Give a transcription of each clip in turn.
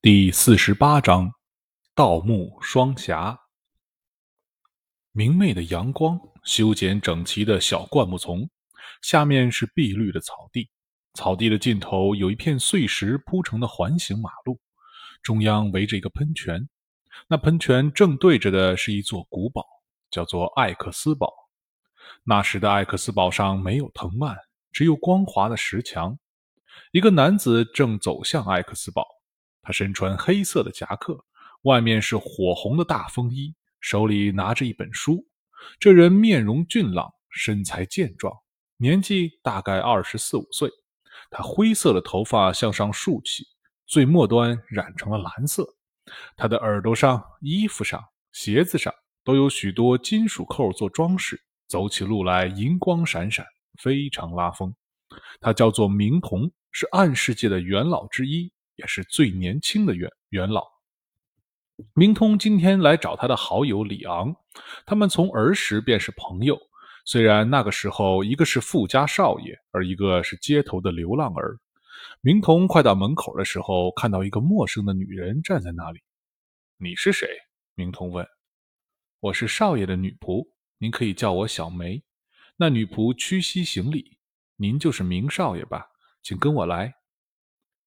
第四十八章，盗墓双侠。明媚的阳光，修剪整齐的小灌木丛，下面是碧绿的草地。草地的尽头有一片碎石铺成的环形马路，中央围着一个喷泉。那喷泉正对着的是一座古堡，叫做艾克斯堡。那时的艾克斯堡上没有藤蔓，只有光滑的石墙。一个男子正走向艾克斯堡。他身穿黑色的夹克，外面是火红的大风衣，手里拿着一本书。这人面容俊朗，身材健壮，年纪大概二十四五岁。他灰色的头发向上竖起，最末端染成了蓝色。他的耳朵上、衣服上、鞋子上都有许多金属扣做装饰，走起路来银光闪闪，非常拉风。他叫做明童，是暗世界的元老之一。也是最年轻的元元老。明通今天来找他的好友李昂，他们从儿时便是朋友。虽然那个时候一个是富家少爷，而一个是街头的流浪儿。明通快到门口的时候，看到一个陌生的女人站在那里。你是谁？明通问。我是少爷的女仆，您可以叫我小梅。那女仆屈膝行礼。您就是明少爷吧？请跟我来。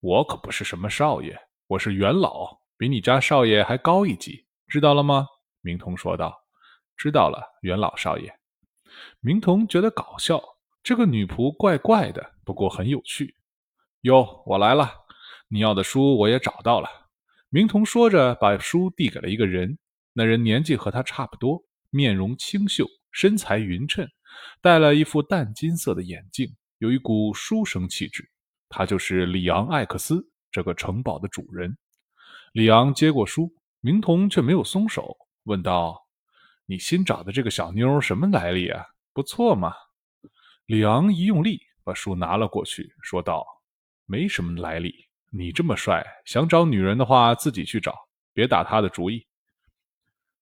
我可不是什么少爷，我是元老，比你家少爷还高一级，知道了吗？明童说道。知道了，元老少爷。明童觉得搞笑，这个女仆怪怪的，不过很有趣。哟，我来了，你要的书我也找到了。明童说着，把书递给了一个人。那人年纪和他差不多，面容清秀，身材匀称，戴了一副淡金色的眼镜，有一股书生气质。他就是里昂·艾克斯这个城堡的主人。里昂接过书，明童却没有松手，问道：“你新找的这个小妞什么来历啊？不错嘛。”里昂一用力把书拿了过去，说道：“没什么来历。你这么帅，想找女人的话自己去找，别打他的主意。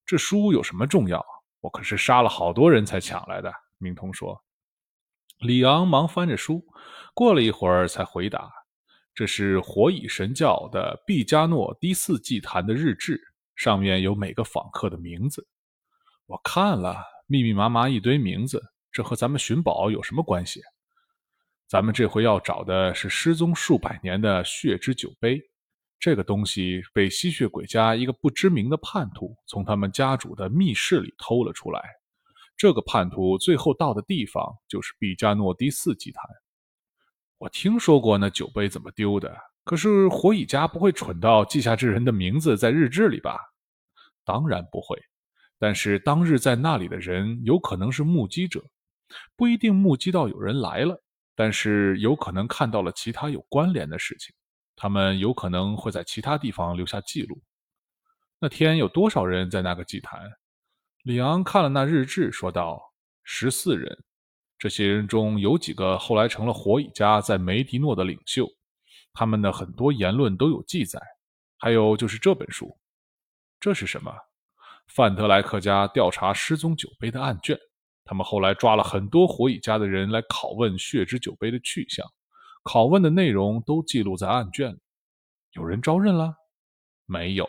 这书有什么重要？我可是杀了好多人才抢来的。”明童说。里昂忙翻着书，过了一会儿才回答：“这是火蚁神教的毕加诺第四祭坛的日志，上面有每个访客的名字。我看了，密密麻麻一堆名字，这和咱们寻宝有什么关系？咱们这回要找的是失踪数百年的血之酒杯，这个东西被吸血鬼家一个不知名的叛徒从他们家主的密室里偷了出来。”这个叛徒最后到的地方就是毕加诺第四祭坛。我听说过那酒杯怎么丢的，可是火蚁家不会蠢到记下这人的名字在日志里吧？当然不会。但是当日在那里的人有可能是目击者，不一定目击到有人来了，但是有可能看到了其他有关联的事情。他们有可能会在其他地方留下记录。那天有多少人在那个祭坛？里昂看了那日志，说道：“十四人，这些人中有几个后来成了火蚁家在梅迪诺的领袖，他们的很多言论都有记载。还有就是这本书，这是什么？范德莱克家调查失踪酒杯的案卷。他们后来抓了很多火蚁家的人来拷问血之酒杯的去向，拷问的内容都记录在案卷里。有人招认了？没有，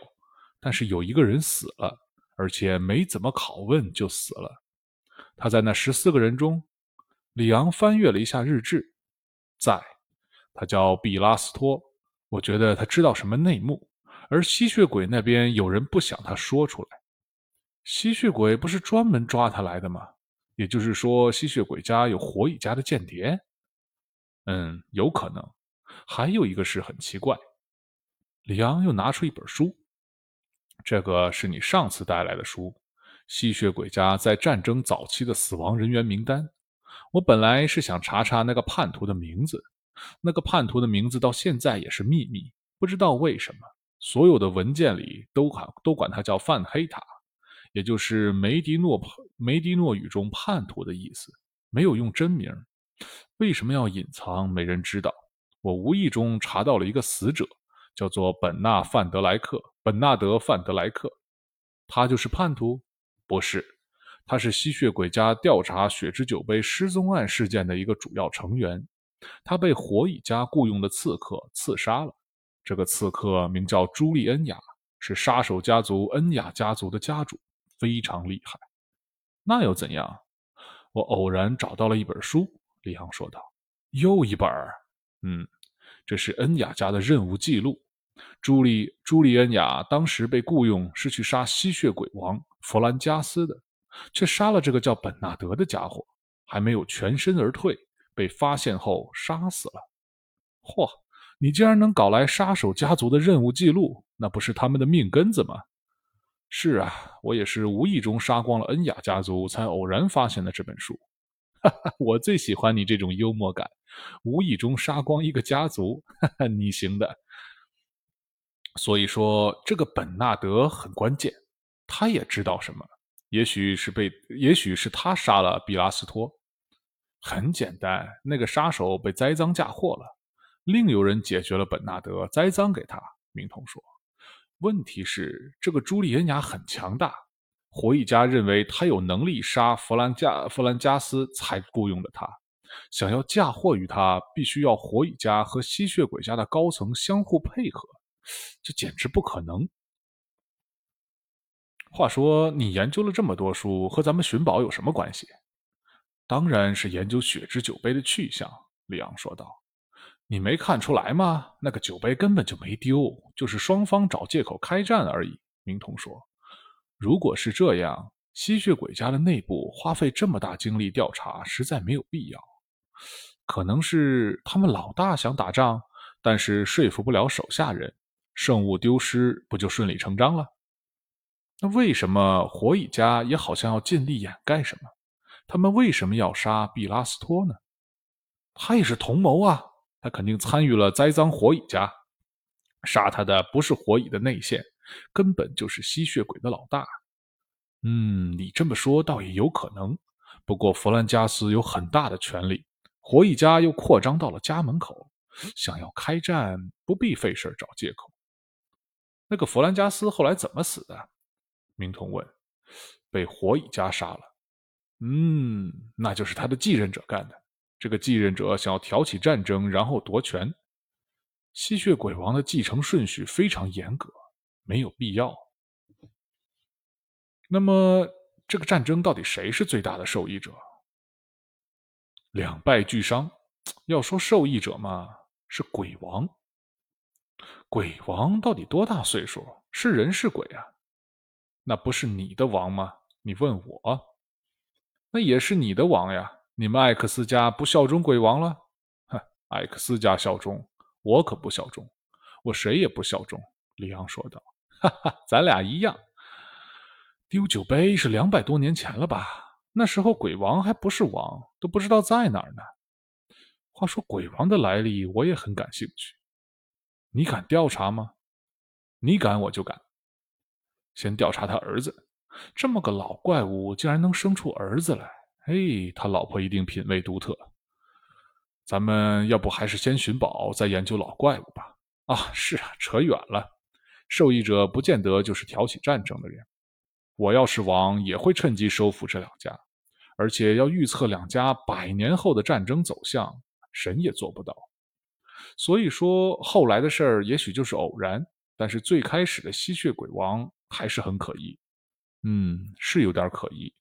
但是有一个人死了。”而且没怎么拷问就死了。他在那十四个人中，里昂翻阅了一下日志，在，他叫毕拉斯托。我觉得他知道什么内幕，而吸血鬼那边有人不想他说出来。吸血鬼不是专门抓他来的吗？也就是说，吸血鬼家有火蚁家的间谍。嗯，有可能。还有一个事很奇怪，里昂又拿出一本书。这个是你上次带来的书，《吸血鬼家在战争早期的死亡人员名单》。我本来是想查查那个叛徒的名字，那个叛徒的名字到现在也是秘密，不知道为什么，所有的文件里都喊都管他叫范黑塔，也就是梅迪诺梅迪诺语中叛徒的意思，没有用真名。为什么要隐藏？没人知道。我无意中查到了一个死者。叫做本纳范德莱克，本纳德范德莱克，他就是叛徒？不是，他是吸血鬼家调查血之酒杯失踪案事件的一个主要成员。他被火蚁家雇佣的刺客刺杀了。这个刺客名叫朱利恩雅，是杀手家族恩雅家族的家主，非常厉害。那又怎样？我偶然找到了一本书。里昂说道：“又一本。嗯，这是恩雅家的任务记录。朱莉朱莉恩雅当时被雇佣是去杀吸血鬼王弗兰加斯的，却杀了这个叫本纳德的家伙，还没有全身而退，被发现后杀死了。嚯！”你竟然能搞来杀手家族的任务记录，那不是他们的命根子吗？是啊，我也是无意中杀光了恩雅家族，才偶然发现了这本书。哈哈，我最喜欢你这种幽默感，无意中杀光一个家族，哈哈，你行的。所以说，这个本纳德很关键，他也知道什么？也许是被，也许是他杀了比拉斯托。很简单，那个杀手被栽赃嫁祸了。另有人解决了本纳德，栽赃给他。明通说：“问题是，这个朱利恩雅很强大，火蚁家认为他有能力杀弗兰加弗兰加斯，才雇佣了他。想要嫁祸于他，必须要火蚁家和吸血鬼家的高层相互配合，这简直不可能。”话说，你研究了这么多书，和咱们寻宝有什么关系？当然是研究血之酒杯的去向。”里昂说道。你没看出来吗？那个酒杯根本就没丢，就是双方找借口开战而已。明通说：“如果是这样，吸血鬼家的内部花费这么大精力调查，实在没有必要。可能是他们老大想打仗，但是说服不了手下人，圣物丢失，不就顺理成章了？那为什么火蚁家也好像要尽力掩盖什么？他们为什么要杀毕拉斯托呢？他也是同谋啊！”他肯定参与了栽赃火蚁家，杀他的不是火蚁的内线，根本就是吸血鬼的老大。嗯，你这么说倒也有可能。不过弗兰加斯有很大的权力，火蚁家又扩张到了家门口，想要开战不必费事找借口。那个弗兰加斯后来怎么死的？明童问。被火蚁家杀了。嗯，那就是他的继任者干的。这个继任者想要挑起战争，然后夺权。吸血鬼王的继承顺序非常严格，没有必要。那么，这个战争到底谁是最大的受益者？两败俱伤。要说受益者嘛，是鬼王。鬼王到底多大岁数？是人是鬼啊？那不是你的王吗？你问我，那也是你的王呀。你们艾克斯家不效忠鬼王了？哼，艾克斯家效忠，我可不效忠，我谁也不效忠。”里昂说道。“哈哈，咱俩一样。丢酒杯是两百多年前了吧？那时候鬼王还不是王，都不知道在哪儿呢。话说鬼王的来历，我也很感兴趣。你敢调查吗？你敢，我就敢。先调查他儿子，这么个老怪物，竟然能生出儿子来。”嘿，他老婆一定品味独特。咱们要不还是先寻宝，再研究老怪物吧？啊，是啊，扯远了。受益者不见得就是挑起战争的人。我要是王，也会趁机收服这两家，而且要预测两家百年后的战争走向，神也做不到。所以说，后来的事儿也许就是偶然，但是最开始的吸血鬼王还是很可疑。嗯，是有点可疑。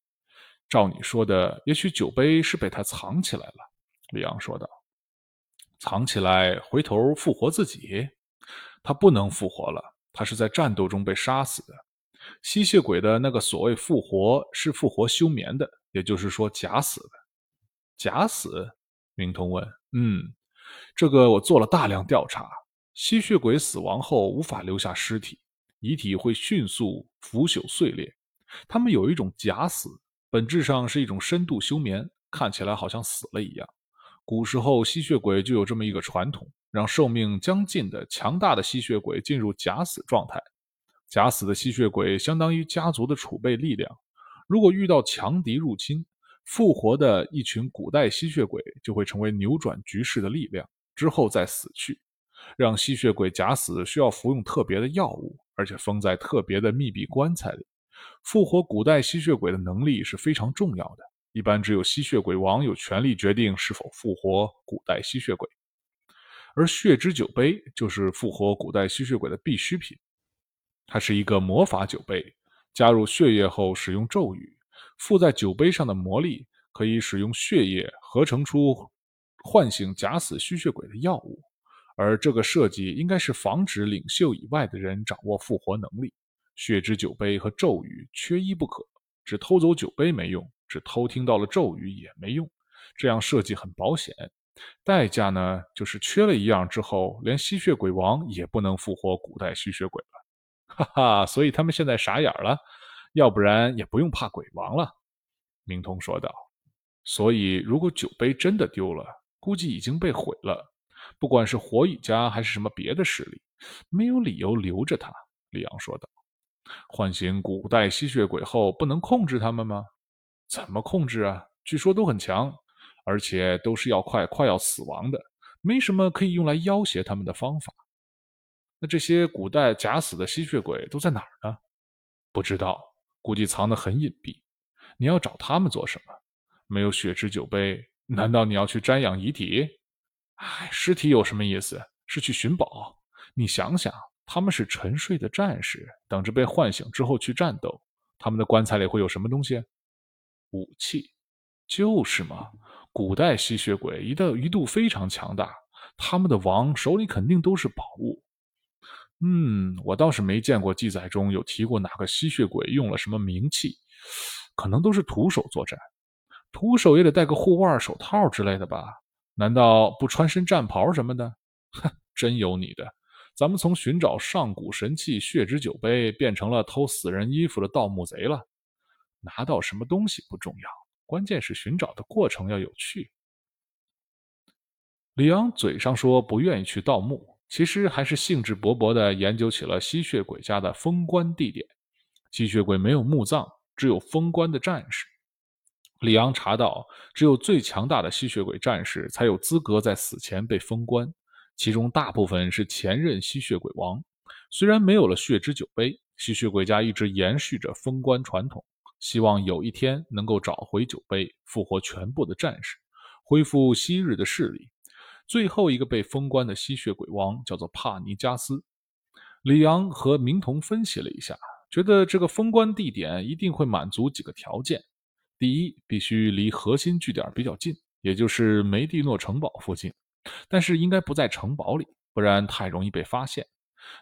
照你说的，也许酒杯是被他藏起来了。”李昂说道。“藏起来，回头复活自己？他不能复活了，他是在战斗中被杀死的。吸血鬼的那个所谓复活，是复活休眠的，也就是说假死的。假死？”明通问。“嗯，这个我做了大量调查。吸血鬼死亡后无法留下尸体，遗体会迅速腐朽碎裂。他们有一种假死。”本质上是一种深度休眠，看起来好像死了一样。古时候吸血鬼就有这么一个传统，让寿命将近的强大的吸血鬼进入假死状态。假死的吸血鬼相当于家族的储备力量，如果遇到强敌入侵，复活的一群古代吸血鬼就会成为扭转局势的力量，之后再死去。让吸血鬼假死需要服用特别的药物，而且封在特别的密闭棺材里。复活古代吸血鬼的能力是非常重要的，一般只有吸血鬼王有权利决定是否复活古代吸血鬼。而血之酒杯就是复活古代吸血鬼的必需品。它是一个魔法酒杯，加入血液后使用咒语，附在酒杯上的魔力可以使用血液合成出唤醒假死吸血鬼的药物。而这个设计应该是防止领袖以外的人掌握复活能力。血之酒杯和咒语缺一不可，只偷走酒杯没用，只偷听到了咒语也没用。这样设计很保险，代价呢就是缺了一样之后，连吸血鬼王也不能复活古代吸血鬼了。哈哈，所以他们现在傻眼了，要不然也不用怕鬼王了。明通说道。所以如果酒杯真的丢了，估计已经被毁了。不管是火蚁家还是什么别的势力，没有理由留着他。”李昂说道。“唤醒古代吸血鬼后，不能控制他们吗？怎么控制啊？据说都很强，而且都是要快快要死亡的，没什么可以用来要挟他们的方法。那这些古代假死的吸血鬼都在哪儿呢？不知道，估计藏得很隐蔽。你要找他们做什么？没有血之酒杯，难道你要去瞻仰遗体？”哎，尸体有什么意思？是去寻宝。你想想，他们是沉睡的战士，等着被唤醒之后去战斗。他们的棺材里会有什么东西？武器，就是嘛。古代吸血鬼一度一度非常强大，他们的王手里肯定都是宝物。嗯，我倒是没见过记载中有提过哪个吸血鬼用了什么名器，可能都是徒手作战。徒手也得戴个护腕、手套之类的吧。难道不穿身战袍什么的？哼，真有你的！咱们从寻找上古神器血之酒杯，变成了偷死人衣服的盗墓贼了。拿到什么东西不重要，关键是寻找的过程要有趣。李昂嘴上说不愿意去盗墓，其实还是兴致勃勃地研究起了吸血鬼家的封棺地点。吸血鬼没有墓葬，只有封棺的战士。里昂查到，只有最强大的吸血鬼战士才有资格在死前被封棺，其中大部分是前任吸血鬼王。虽然没有了血之酒杯，吸血鬼家一直延续着封棺传统，希望有一天能够找回酒杯，复活全部的战士，恢复昔日的势力。最后一个被封棺的吸血鬼王叫做帕尼加斯。里昂和明童分析了一下，觉得这个封棺地点一定会满足几个条件。第一，必须离核心据点比较近，也就是梅蒂诺城堡附近，但是应该不在城堡里，不然太容易被发现。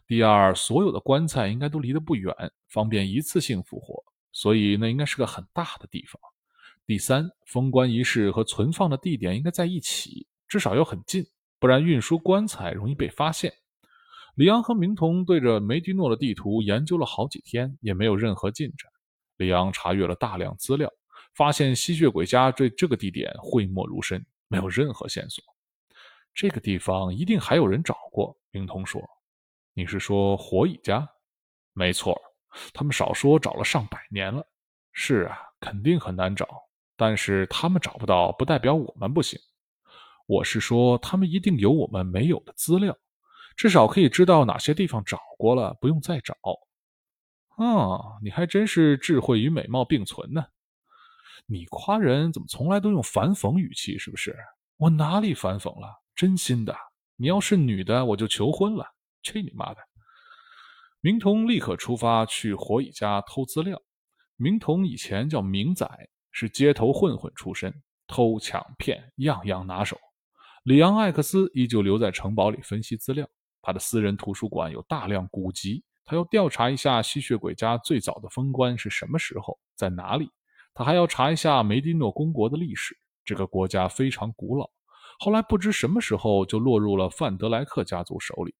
第二，所有的棺材应该都离得不远，方便一次性复活，所以那应该是个很大的地方。第三，封棺仪式和存放的地点应该在一起，至少要很近，不然运输棺材容易被发现。李昂和明童对着梅蒂诺的地图研究了好几天，也没有任何进展。李昂查阅了大量资料。发现吸血鬼家对这个地点讳莫如深，没有任何线索。这个地方一定还有人找过。明童说：“你是说火蚁家？没错，他们少说找了上百年了。是啊，肯定很难找。但是他们找不到，不代表我们不行。我是说，他们一定有我们没有的资料，至少可以知道哪些地方找过了，不用再找。啊，你还真是智慧与美貌并存呢。”你夸人怎么从来都用反讽语气？是不是？我哪里反讽了？真心的。你要是女的，我就求婚了。去你妈的！明童立刻出发去火蚁家偷资料。明童以前叫明仔，是街头混混出身，偷抢骗样样拿手。里昂艾克斯依旧留在城堡里分析资料。他的私人图书馆有大量古籍，他要调查一下吸血鬼家最早的封官是什么时候，在哪里。他还要查一下梅迪诺公国的历史。这个国家非常古老，后来不知什么时候就落入了范德莱克家族手里。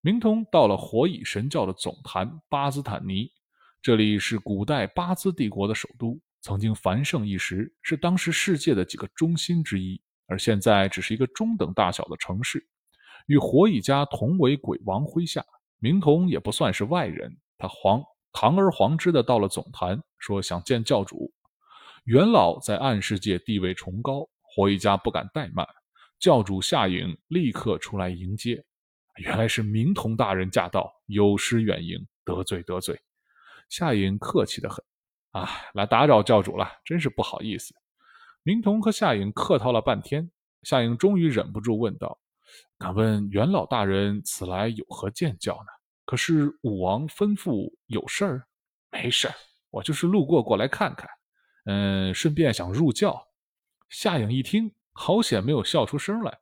明通到了火蚁神教的总坛巴兹坦尼，这里是古代巴兹帝国的首都，曾经繁盛一时，是当时世界的几个中心之一。而现在只是一个中等大小的城市，与火蚁家同为鬼王麾下。明童也不算是外人，他皇。堂而皇之的到了总坛，说想见教主。元老在暗世界地位崇高，火一家不敢怠慢。教主夏颖立刻出来迎接。原来是明童大人驾到，有失远迎，得罪得罪。夏颖客气的很，啊，来打扰教主了，真是不好意思。明童和夏颖客套了半天，夏颖终于忍不住问道：“敢问元老大人此来有何见教呢？可是武王吩咐有事儿？没事儿我就是路过过来看看，嗯，顺便想入教。夏颖一听，好险没有笑出声来。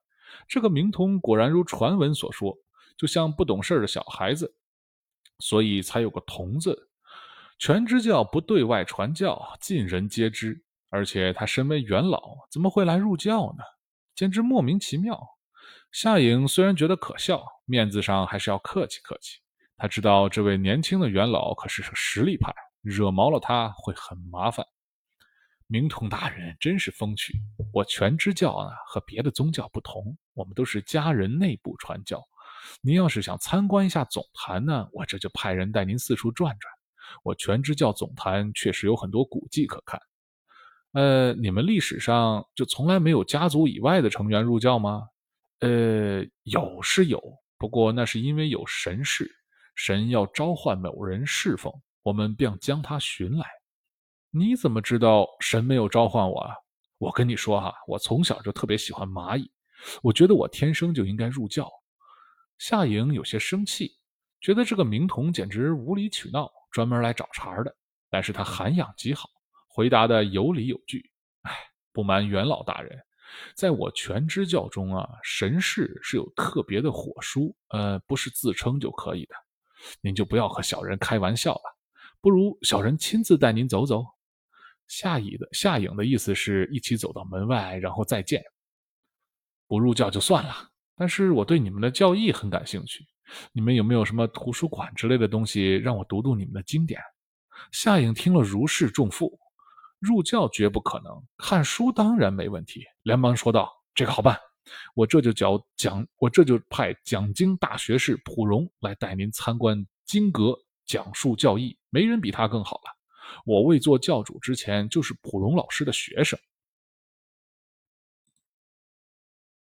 这个明童果然如传闻所说，就像不懂事的小孩子，所以才有个“童”字。全知教不对外传教，尽人皆知。而且他身为元老，怎么会来入教呢？简直莫名其妙。夏颖虽然觉得可笑，面子上还是要客气客气。他知道这位年轻的元老可是个实力派，惹毛了他会很麻烦。明童大人真是风趣。我全知教呢和别的宗教不同，我们都是家人内部传教。您要是想参观一下总坛呢，我这就派人带您四处转转。我全知教总坛确实有很多古迹可看。呃，你们历史上就从来没有家族以外的成员入教吗？呃，有是有，不过那是因为有神事，神要召唤某人侍奉，我们便将他寻来。你怎么知道神没有召唤我啊？我跟你说哈，我从小就特别喜欢蚂蚁，我觉得我天生就应该入教。夏颖有些生气，觉得这个明童简直无理取闹。专门来找茬的，但是他涵养极好，回答的有理有据。哎，不瞒元老大人，在我全知教中啊，神士是有特别的火书，呃，不是自称就可以的。您就不要和小人开玩笑了，不如小人亲自带您走走。夏乙的夏颖的意思是一起走到门外，然后再见。不入教就算了，但是我对你们的教义很感兴趣。你们有没有什么图书馆之类的东西让我读读你们的经典？夏颖听了如释重负，入教绝不可能，看书当然没问题。连忙说道：“这个好办，我这就叫讲，我这就派讲经大学士普荣来带您参观经阁，讲述教义，没人比他更好了。我未做教主之前就是普荣老师的学生，